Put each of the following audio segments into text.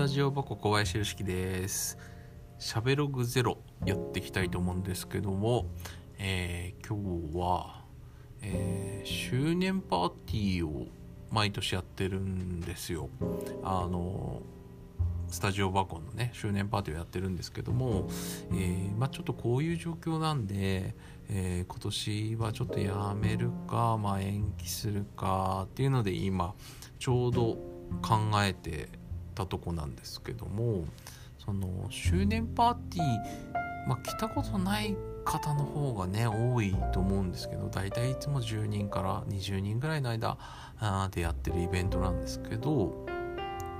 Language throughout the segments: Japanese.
タジオ箱小林良樹です。しゃべログゼロやっていきたいと思うんですけども、えー今日は、えー周年パーティーを毎年やってるんですよ。あのスタジオ箱のね周年パーティーをやってるんですけども、えーまあ、ちょっとこういう状況なんで、え今年はちょっとやめるか、まあ、延期するかっていうので今ちょうど考えてたとこなんですけどもその周年パーティー、まあ、来たことない方の方がね多いと思うんですけど大体いつも10人から20人ぐらいの間でやってるイベントなんですけど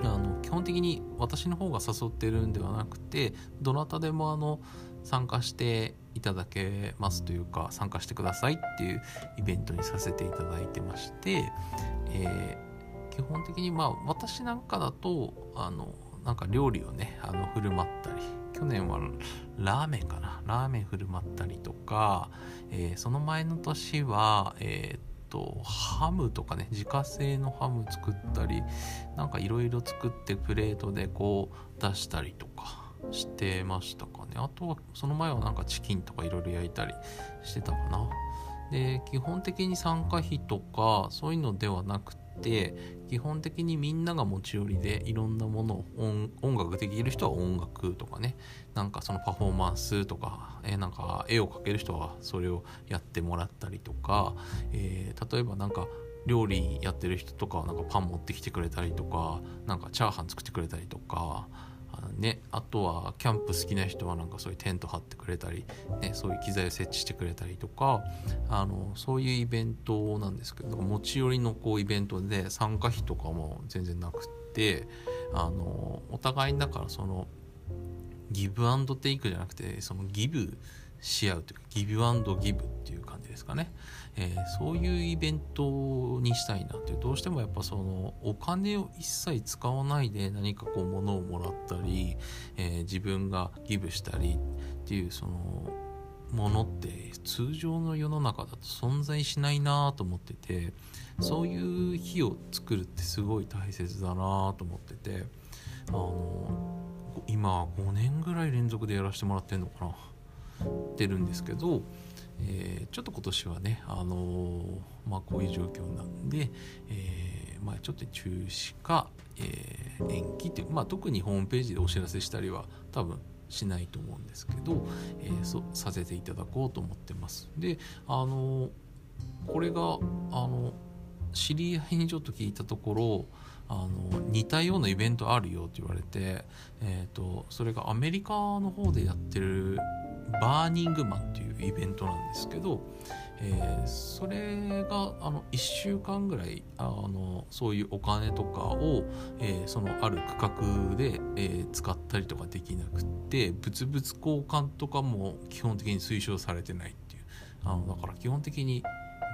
あの基本的に私の方が誘ってるんではなくてどなたでもあの参加していただけますというか参加してくださいっていうイベントにさせていただいてまして、えー基本的にまあ私なんかだとあのなんか料理をねあの振る舞ったり去年はラーメンかなラーメン振る舞ったりとか、えーその前の年はえーっとハムとかね自家製のハム作ったりなんかいろいろ作ってプレートでこう出したりとかしてましたかね。あとはその前はなんかチキンとかいろいろ焼いたりしてたかな。で基本的に参加費とかそういうのではなくて基本的にみんなが持ち寄りでいろんなものを音楽できる人は音楽とかねなんかそのパフォーマンスとか、えーなんか絵を描ける人はそれをやってもらったりとか、えー例えばなんか料理やってる人とかはなんかパン持ってきてくれたりとかなんかチャーハン作ってくれたりとかね、あとはキャンプ好きな人はなんかそういうテント張ってくれたり、ね、そういう機材を設置してくれたりとかあのそういうイベントなんですけど持ち寄りのこうイベントで参加費とかも全然なくってあのお互いだからそのギブアンドテイクじゃなくてそのギブし合うというかギブアンドギブっていう感じですかね、えーそういうイベントにしたいなってどうしてもやっぱそのお金を一切使わないで何かこう物をもらったり、えー自分がギブしたりっていうそのものって通常の世の中だと存在しないなと思っててそういう日を作るってすごい大切だなと思っててあの今5年ぐらい連続でやらせてもらってんのかな。てるんですけど、えーちょっと今年はね、あのまあ、こういう状況なんで、えーまあ、ちょっと中止か、えー延期っていう、まあ、特にホームページでお知らせしたりは多分しないと思うんですけど、えーそさせていただこうと思ってます。で、あのこれが、あの知り合いにちょっと聞いたところあの似たようなイベントあるよって言われて、えー、とそれがアメリカの方でやってるバーニングマンっていうイベントなんですけど、えーそれがあの1週間ぐらいあのそういうお金とかを、えーそのある区画で、えー使ったりとかできなくって物々交換とかも基本的に推奨されてないっていう。あのだから基本的に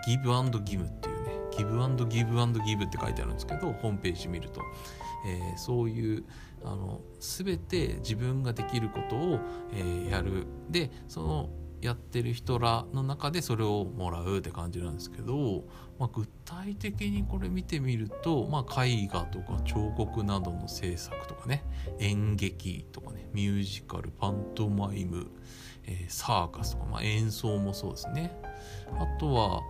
ギブアンドギブっていうギブアンドギブアンドギブって書いてあるんですけどホームページ見ると、えーそういうあの全て自分ができることを、えーやる。でそのやってる人らの中でそれをもらうって感じなんですけど、まあ、具体的にこれ見てみると、まあ、絵画とか彫刻などの制作とかね演劇とかねミュージカルパントマイム、えーサーカスとか、まあ、演奏もそうですね。あとは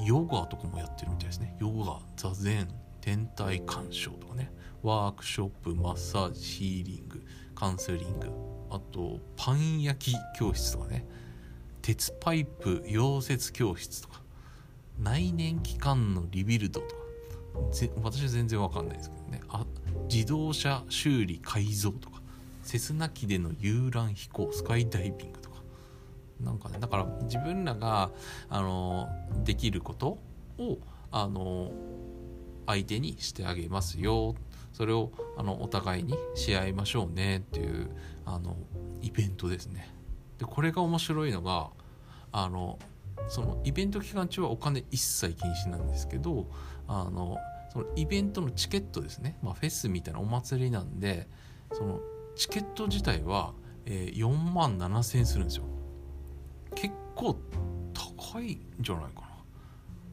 ヨガとかもやってるみたいですね。ヨガ座禅天体鑑賞とかね。ワークショップマッサージヒーリングカウンセリング。あとパン焼き教室とかね。鉄パイプ溶接教室とか。内燃機関のリビルドとか。私は全然わかんないですけどね。あ自動車修理改造とか。セスナ機での遊覧飛行スカイダイビングとか。なんかねだから自分らがあのできることをあの相手にしてあげますよ。それをあのお互いにし合いましょうね。っていうあのイベントですね。でこれが面白いのがあのそのイベント期間中はお金一切禁止なんですけどあのそのイベントのチケットですね、まあ、フェスみたいなお祭りなんでそのチケット自体は、えー4万7,000円するんですよ。結構高いんじゃないか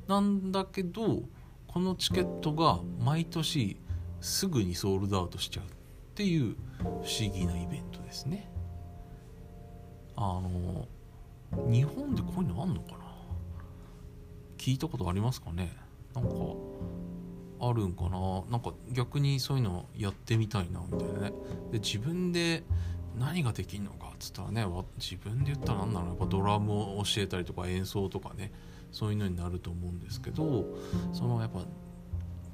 な。なんだけどこのチケットが毎年すぐにソールドアウトしちゃうっていう不思議なイベントですね。あの日本でこういうのあんのかな？聞いたことありますかね？なんかあるんかな？なんか逆にそういうのやってみたいなみたいなね。で自分で何ができるのかっつったらね自分で言ったら何なの？やっぱドラムを教えたりとか演奏とかねそういうのになると思うんですけどそのやっぱ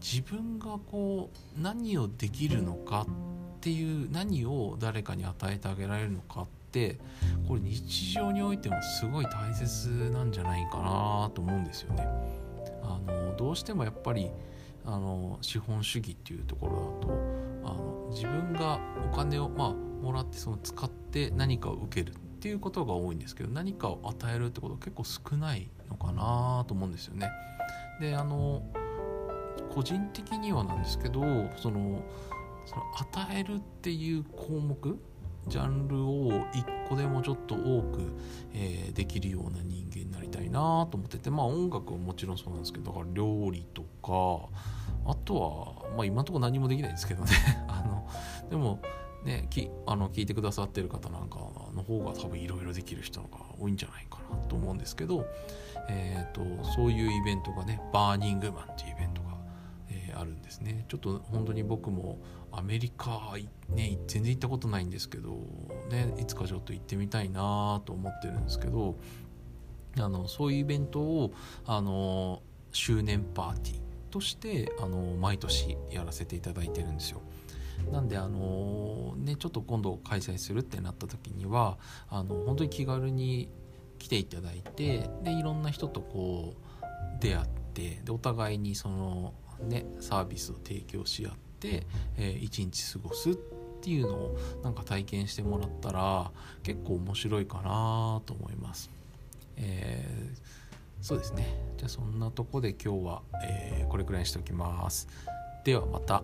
自分がこう何をできるのかっていう何を誰かに与えてあげられるのかってこれ日常においてもすごい大切なんじゃないかなと思うんですよね。あのどうしてもやっぱりあの資本主義っていうところだとあの自分がお金を、まあ、もらってその使って何かを受けるっていうことが多いんですけど何かを与えるってこと結構少ないのかなと思うんですよね。であの個人的にはなんですけどそのその与えるっていう項目ジャンルを一個でもちょっと多く、えー、できるような人間になりたいなと思っててまあ音楽はもちろんそうなんですけどだから料理とかあとはまあ今のとこ何もできないですけどね。あのでもねきあの聞いてくださってる方なんかの方が多分いろいろできる人が多いんじゃないかなと思うんですけど、えーと、そういうイベントがねバーニングマンっていうイベントが、ー、あるんですねちょっと本当に僕もアメリカ、ね、全然行ったことないんですけど、ね、いつかちょっと行ってみたいなと思ってるんですけどあのそういうイベントをあの周年パーティーとしてあの毎年やらせていただいてるんですよ。なんであのねちょっと今度開催するってなった時にはあの本当に気軽に来ていただいてでいろんな人とこう出会ってでお互いにそのねサービスを提供し合って、えー、一日過ごすっていうのをなんか体験してもらったら結構面白いかなと思います。えーそうですねじゃあそんなとこで今日は、えー、これくらいにしておきますではまた。